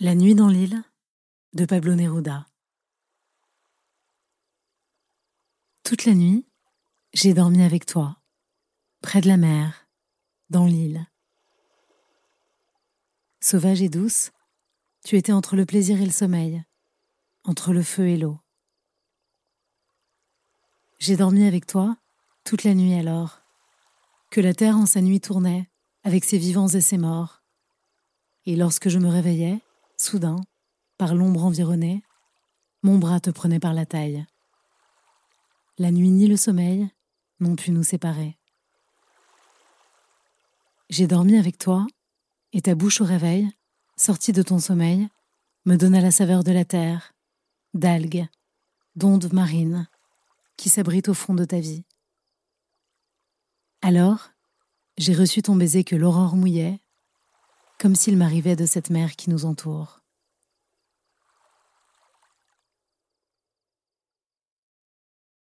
La nuit dans l'île de Pablo Neruda. Toute la nuit, j'ai dormi avec toi, près de la mer, dans l'île. Sauvage et douce, tu étais entre le plaisir et le sommeil, entre le feu et l'eau. J'ai dormi avec toi toute la nuit alors, que la terre en sa nuit tournait avec ses vivants et ses morts. Et lorsque je me réveillais, Soudain, par l'ombre environnée, mon bras te prenait par la taille. La nuit ni le sommeil n'ont pu nous séparer. J'ai dormi avec toi, et ta bouche au réveil, sortie de ton sommeil, me donna la saveur de la terre, d'algues, d'ondes marines, qui s'abritent au fond de ta vie. Alors, j'ai reçu ton baiser que l'aurore mouillait comme s'il m'arrivait de cette mer qui nous entoure.